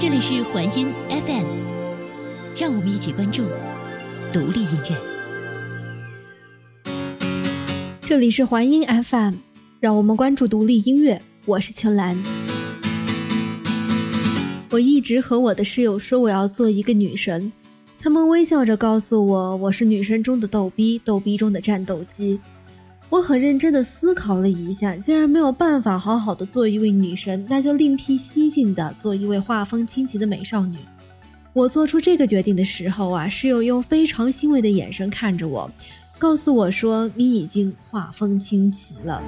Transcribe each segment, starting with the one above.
这里是环音 FM，让我们一起关注独立音乐。这里是环音 FM，让我们关注独立音乐。我是青兰。我一直和我的室友说我要做一个女神，他们微笑着告诉我我是女神中的逗逼，逗逼中的战斗机。我很认真的思考了一下，既然没有办法好好的做一位女神，那就另辟蹊径的做一位画风清奇的美少女。我做出这个决定的时候啊，室友用非常欣慰的眼神看着我，告诉我说：“你已经画风清奇了。”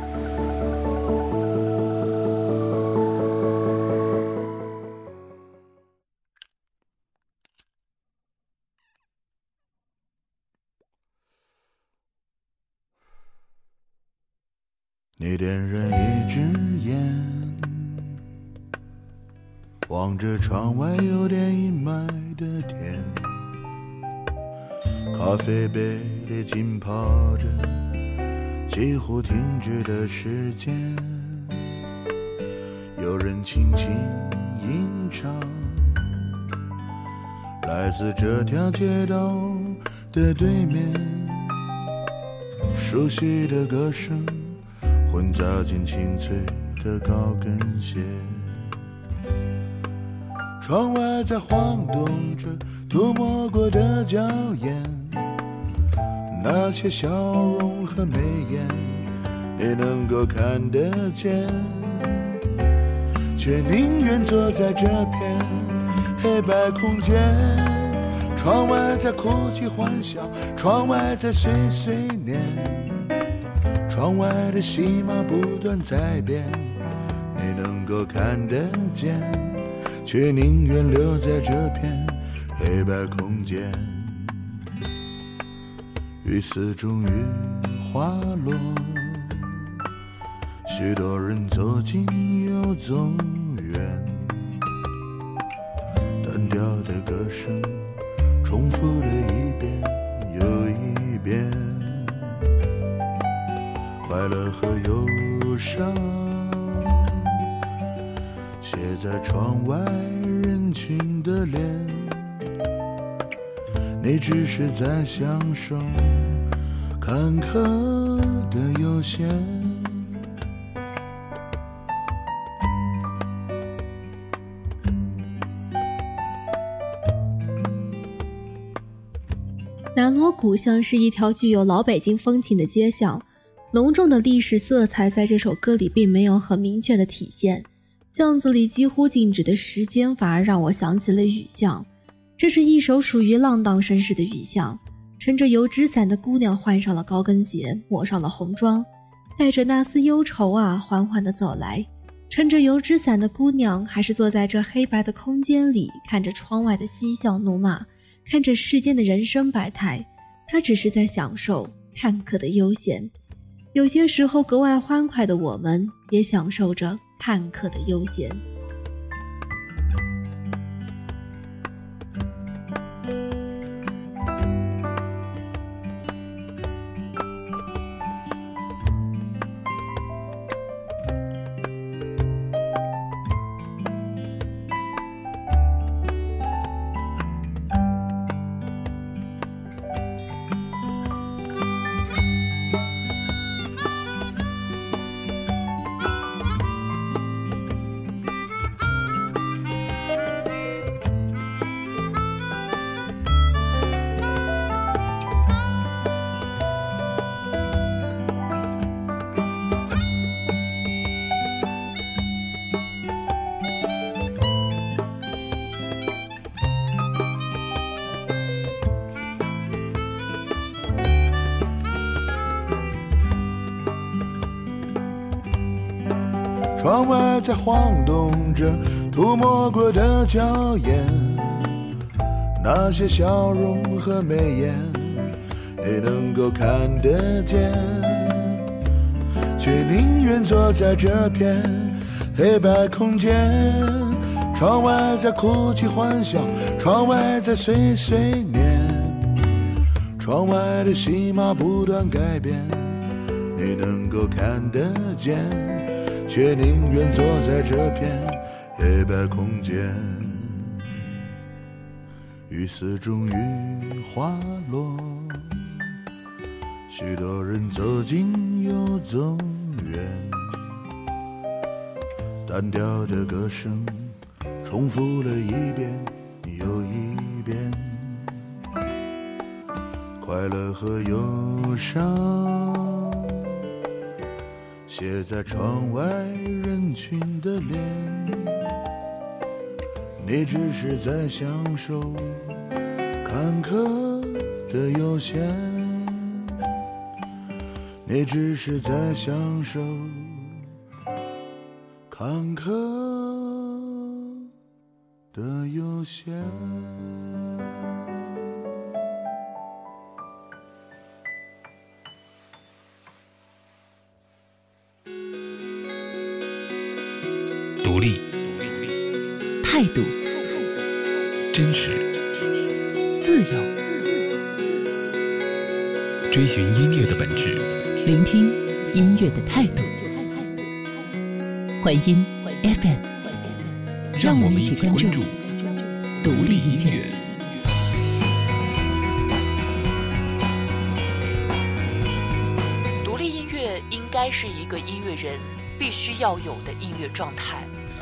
你点燃一支烟，望着窗外有点阴霾的天，咖啡杯里浸泡着几乎停止的时间，有人轻轻吟唱，来自这条街道的对面，熟悉的歌声。混杂进清脆的高跟鞋，窗外在晃动着涂抹过的娇艳，那些笑容和眉眼，你能够看得见，却宁愿坐在这片黑白空间。窗外在哭泣欢笑，窗外在碎碎念。窗外的戏码不断在变，你能够看得见，却宁愿留在这片黑白空间。雨丝终于滑落，许多人走近又走远，单调的歌声重复的快乐和忧伤，写在窗外人群的脸。你只是在享受坎坷的悠闲。南锣鼓巷是一条具有老北京风情的街巷。浓重的历史色彩在这首歌里并没有很明确的体现，巷子里几乎静止的时间反而让我想起了雨巷。这是一首属于浪荡绅士的雨巷，撑着油纸伞的姑娘换上了高跟鞋，抹上了红妆，带着那丝忧愁啊，缓缓地走来。撑着油纸伞的姑娘还是坐在这黑白的空间里，看着窗外的嬉笑怒骂，看着世间的人生百态，她只是在享受看客的悠闲。有些时候格外欢快的我们，也享受着看客的悠闲。在晃动着涂抹过的娇艳，那些笑容和眉眼，你能够看得见，却宁愿坐在这片黑白空间。窗外在哭泣欢笑，窗外在碎碎念，窗外的戏码不断改变，你能够看得见。却宁愿坐在这片黑白空间。雨丝终于滑落，许多人走近又走远，单调的歌声重复了一遍又一遍，快乐和忧伤写在窗外人群的脸。你只是在享受坎坷的悠闲，你只是在享受坎坷的悠闲。独立，态度，真实，自由，追寻音乐的本质。聆听音乐的态度。环音 FM，让我们一起关注独立音乐。独立音乐应该是一个音乐人必须要有的音乐状态，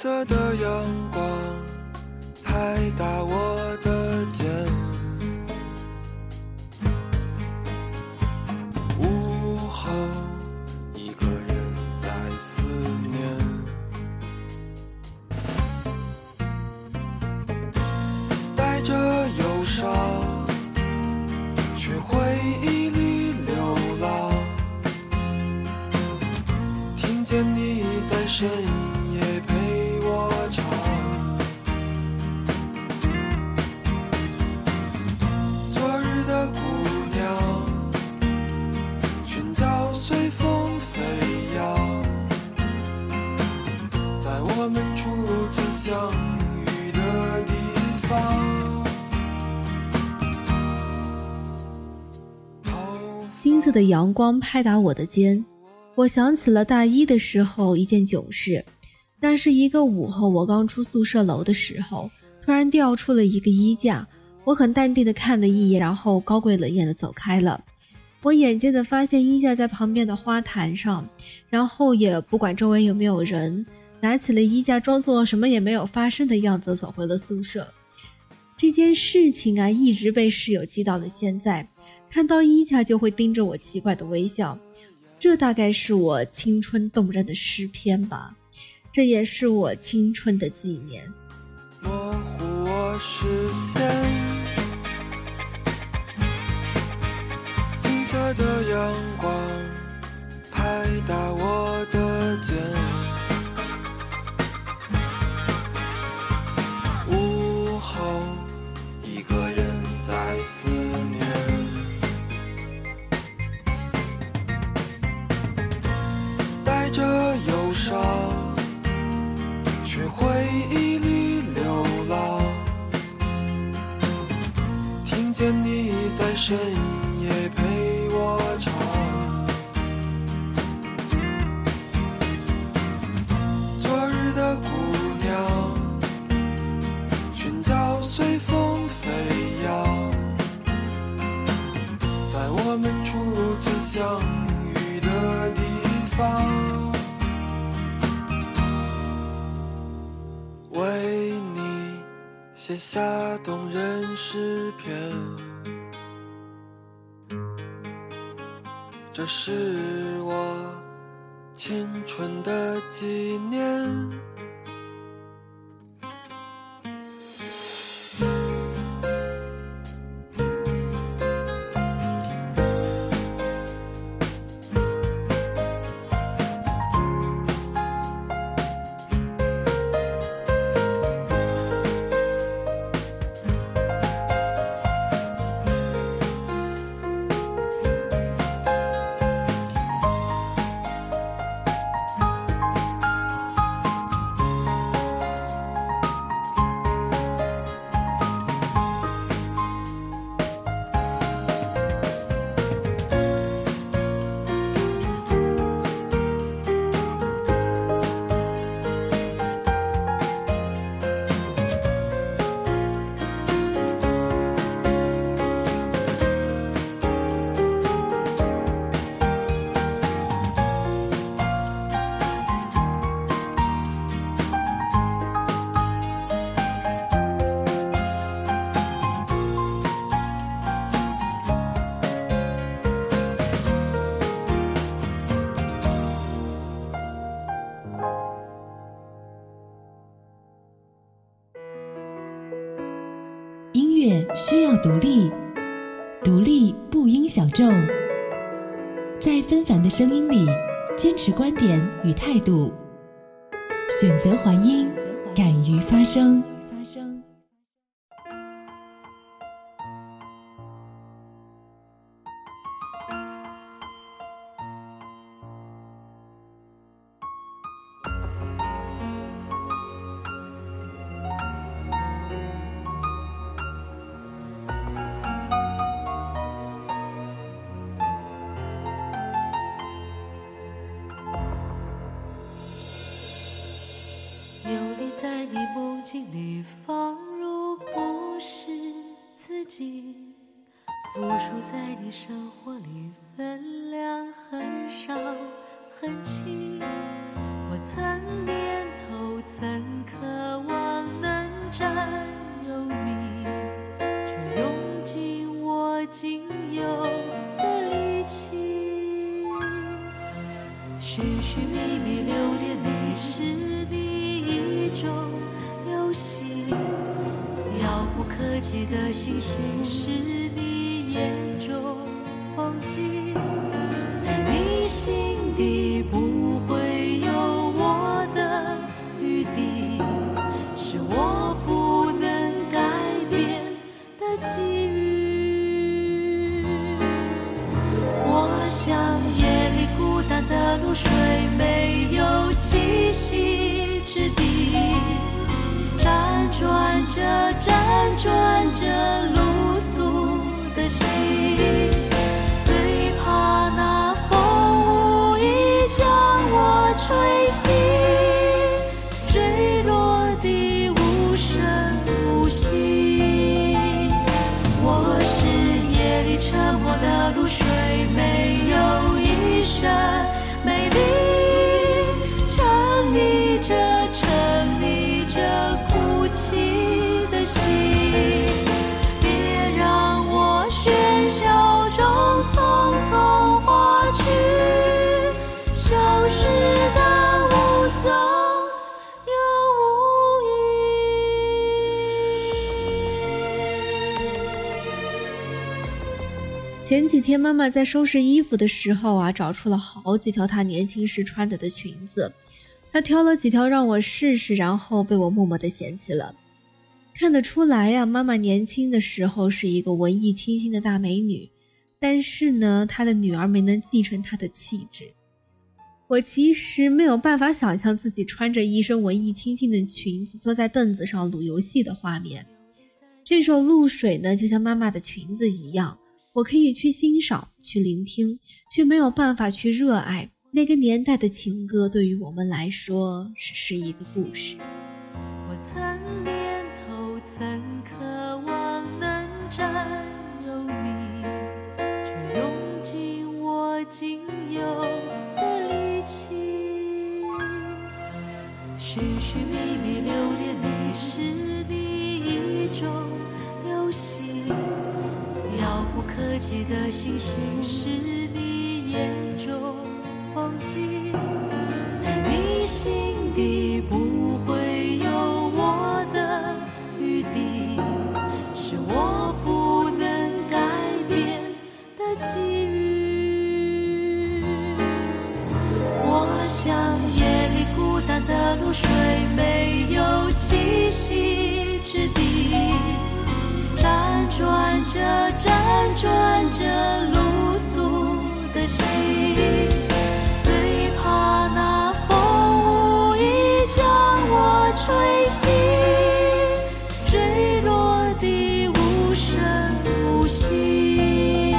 色的的阳光拍打我的肩，我想起了大一的时候一件囧事。那是一个午后，我刚出宿舍楼的时候，突然掉出了一个衣架。我很淡定的看了一眼，然后高贵冷艳的走开了。我眼尖的发现衣架在旁边的花坛上，然后也不管周围有没有人，拿起了衣架，装作什么也没有发生的样子走回了宿舍。这件事情啊，一直被室友记到了现在。看到衣架就会盯着我奇怪的微笑，这大概是我青春动人的诗篇吧，这也是我青春的纪念。模糊我视线，金色的阳光拍打我的肩，深夜陪我唱。昨日的姑娘，裙角随风飞扬，在我们初次相遇的地方，为你写下动人诗篇。这是我青春的纪念。独立，独立不应小众。在纷繁的声音里，坚持观点与态度，选择还音，敢于发声。心里，放入不是自己；附属在你生活是你眼中风景。在你心底不会有我的余地，是我不能改变的际遇。我像夜里孤单的露水，没有栖息之地，辗转着，辗转前几天妈妈在收拾衣服的时候啊，找出了好几条她年轻时穿的的裙子，她挑了几条让我试试，然后被我默默的嫌弃了。看得出来呀、妈妈年轻的时候是一个文艺清新的大美女，但是呢，她的女儿没能继承她的气质。我其实没有办法想象自己穿着一身文艺清新的裙子，坐在凳子上撸游戏的画面。这首《露水》呢，就像妈妈的裙子一样，我可以去欣赏、去聆听，却没有办法去热爱。那个年代的情歌，对于我们来说，只是一个故事。我曾念头，曾渴望能占有你，却用尽我仅有的力气。寻寻觅觅，留恋你，是你一种游戏。遥不可及的星星，是你眼辗转着，露宿的心，最怕那风无意将我吹醒，坠落的无声无息。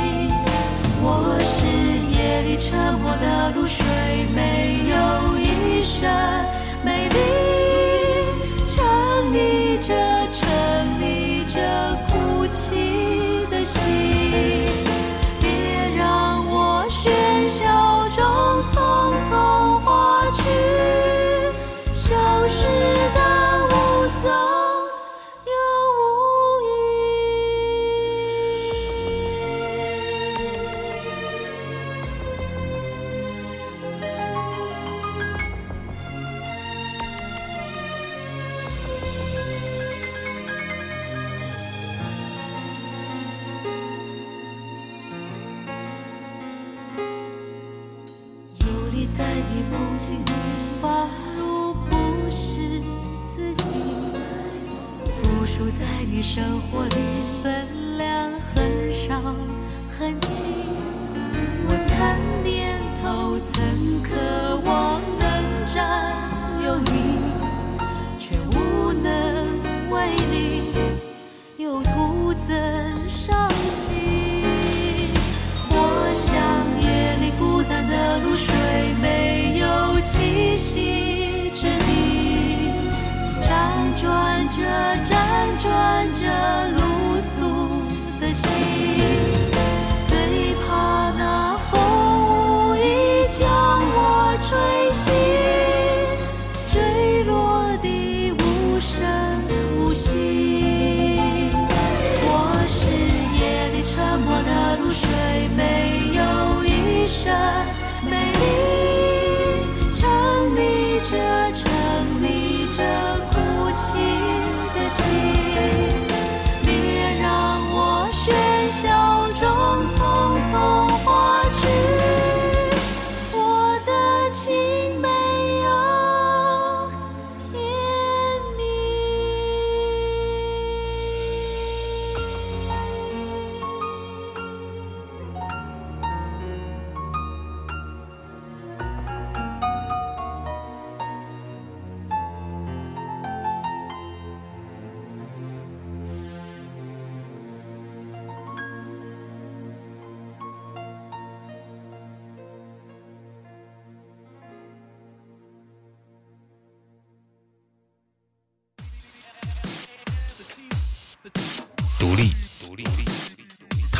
我是夜里沉默的露水，没有一声在你梦境里，仿佛不是自己，附属在你生活里，分着，辗转。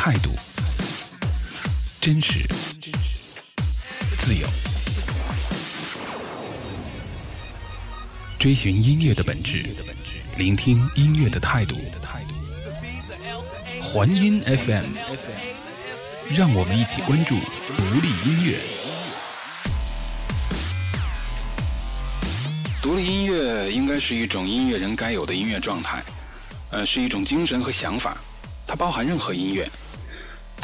态度，真实，自由，追寻音乐的本质，聆听音乐的态度。环音 FM，让我们一起关注独立音乐。独立音乐应该是一种音乐人该有的音乐状态，呃，是一种精神和想法，它包含任何音乐，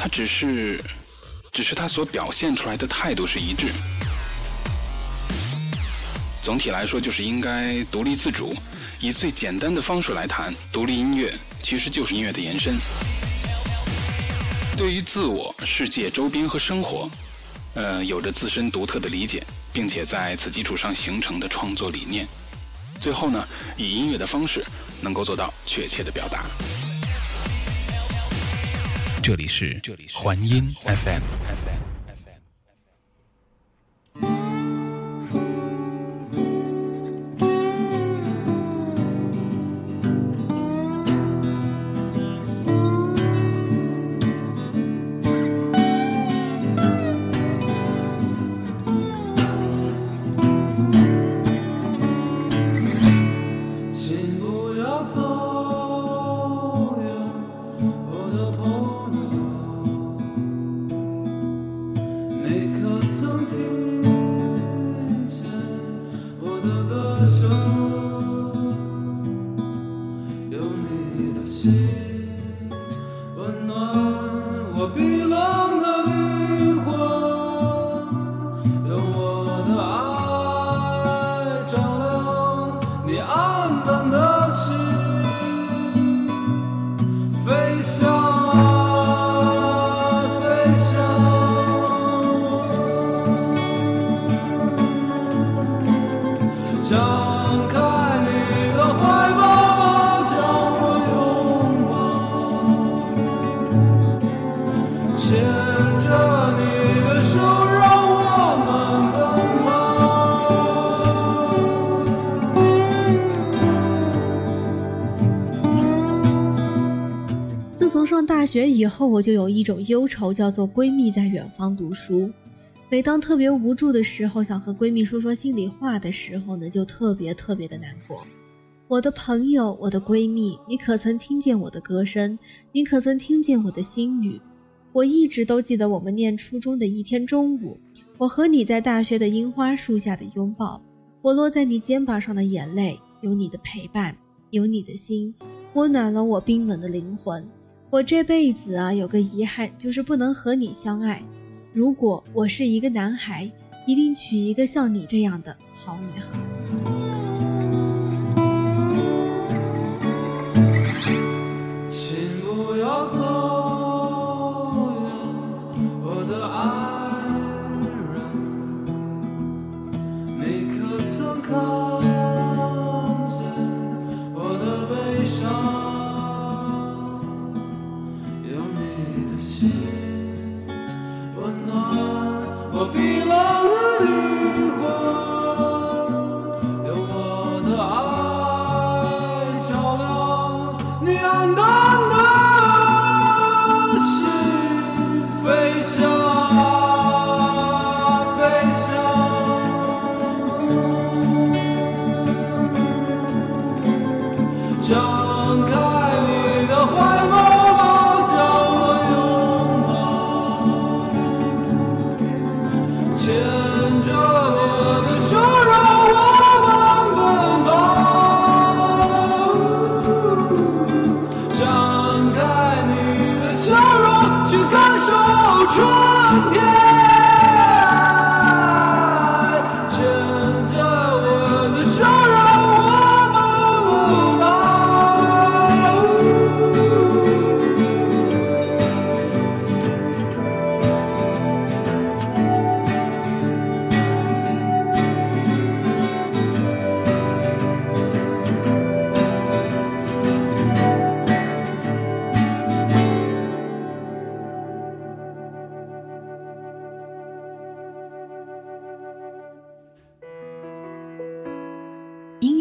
只是，只是他所表现出来的态度是一致。总体来说，就是应该独立自主，以最简单的方式来谈独立音乐，其实就是音乐的延伸。对于自我、世界、周边和生活，呃，有着自身独特的理解，并且在此基础上形成的创作理念。最后呢，以音乐的方式能够做到确切的表达。这里是环音 FM。大学以后，我就有一种忧愁，叫做闺蜜在远方读书。每当特别无助的时候，想和闺蜜说说心里话的时候呢，就特别特别的难过。我的朋友，我的闺蜜，你可曾听见我的歌声？你可曾听见我的心语？我一直都记得我们念初中的一天中午，我和你在大学的樱花树下的拥抱，我落在你肩膀上的眼泪，有你的陪伴，有你的心，温暖了我冰冷的灵魂。我这辈子啊，有个遗憾，就是不能和你相爱。如果我是一个男孩，一定娶一个像你这样的好女孩。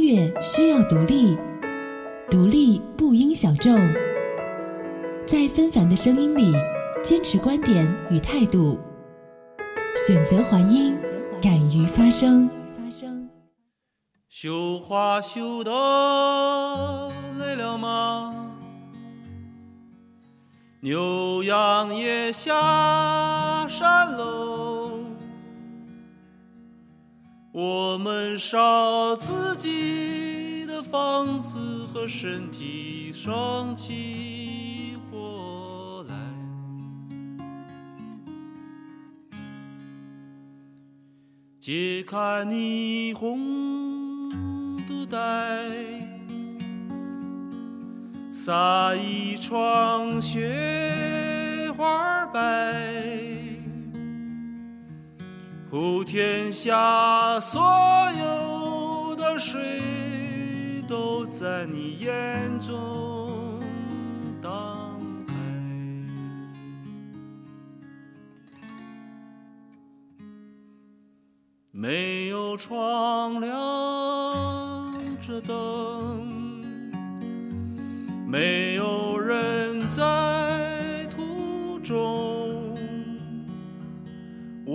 乐需要独立，独立不应小众。在纷繁的声音里，坚持观点与态度，选择还音，敢于发声。绣花绣的累了吗？牛羊也下山喽。我们烧自己的房子和身体，生起火来。解开霓虹肚带，撒一床雪花普天下所有的水都在你眼中荡开，没有窗亮着灯，没有。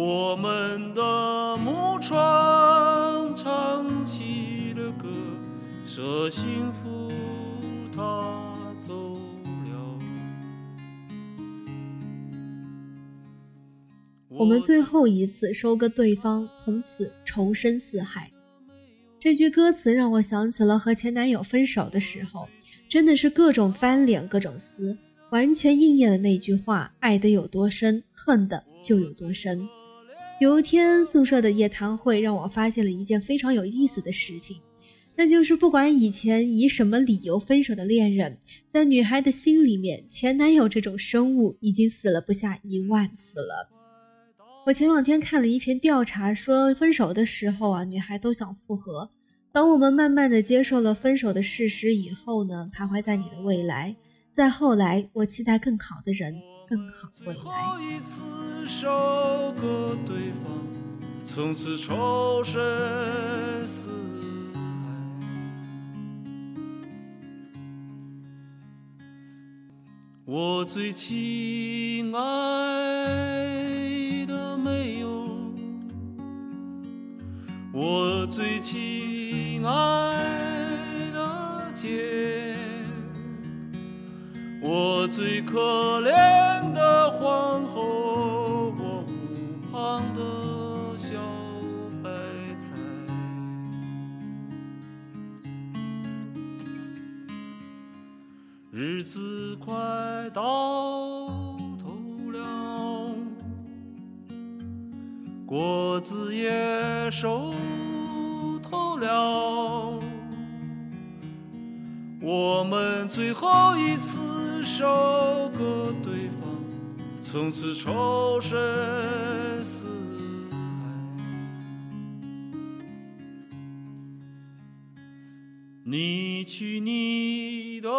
我们的木窗唱起了歌，说幸福它走了。我们最后一次收割对方，从此仇深似海。这句歌词让我想起了和前男友分手的时候，真的是各种翻脸，各种撕，完全应验了那句话：爱得有多深，恨的就有多深。有一天宿舍的夜谈会让我发现了一件非常有意思的事情，那就是不管以前以什么理由分手的恋人，在女孩的心里面，前男友这种生物已经死了不下一万次了。我前两天看了一篇调查，说分手的时候啊，女孩都想复合。当我们慢慢的接受了分手的事实以后呢，徘徊在你的未来，再后来，我期待更好的人，更好的未最。后一次收割对方，从此仇深似海。我最亲爱的没有，我最亲爱的姐。我最可怜的皇后，我湖旁的小白菜。日子快到头了，果子也熟透了。我们最后一次收割对方，从此仇深似海。你去你的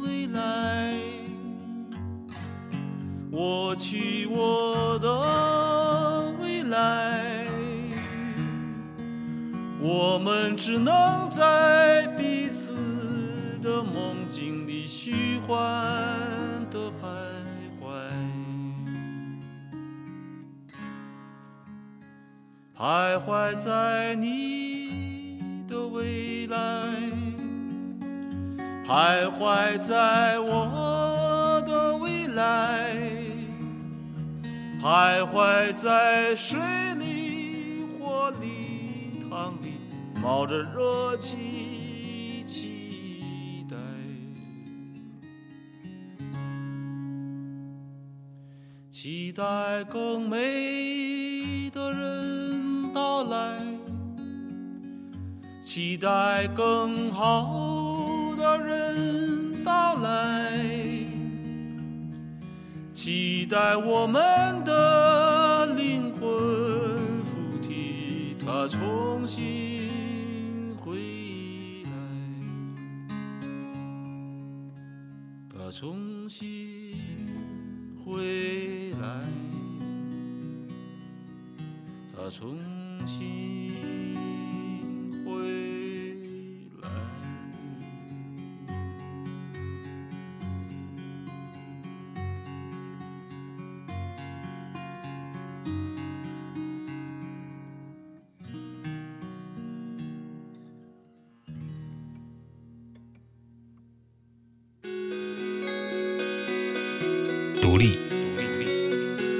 未来，我去我的未来。我们只能在彼此的梦境里虚幻的徘徊，徘徊在你的未来，徘徊在我的未来，徘徊在水里、火里、汤里，冒着热气期待更美的人到来，期待更好的人到来，期待我们的灵魂附体，它重新回来，它重新回来，他重新回来。独立、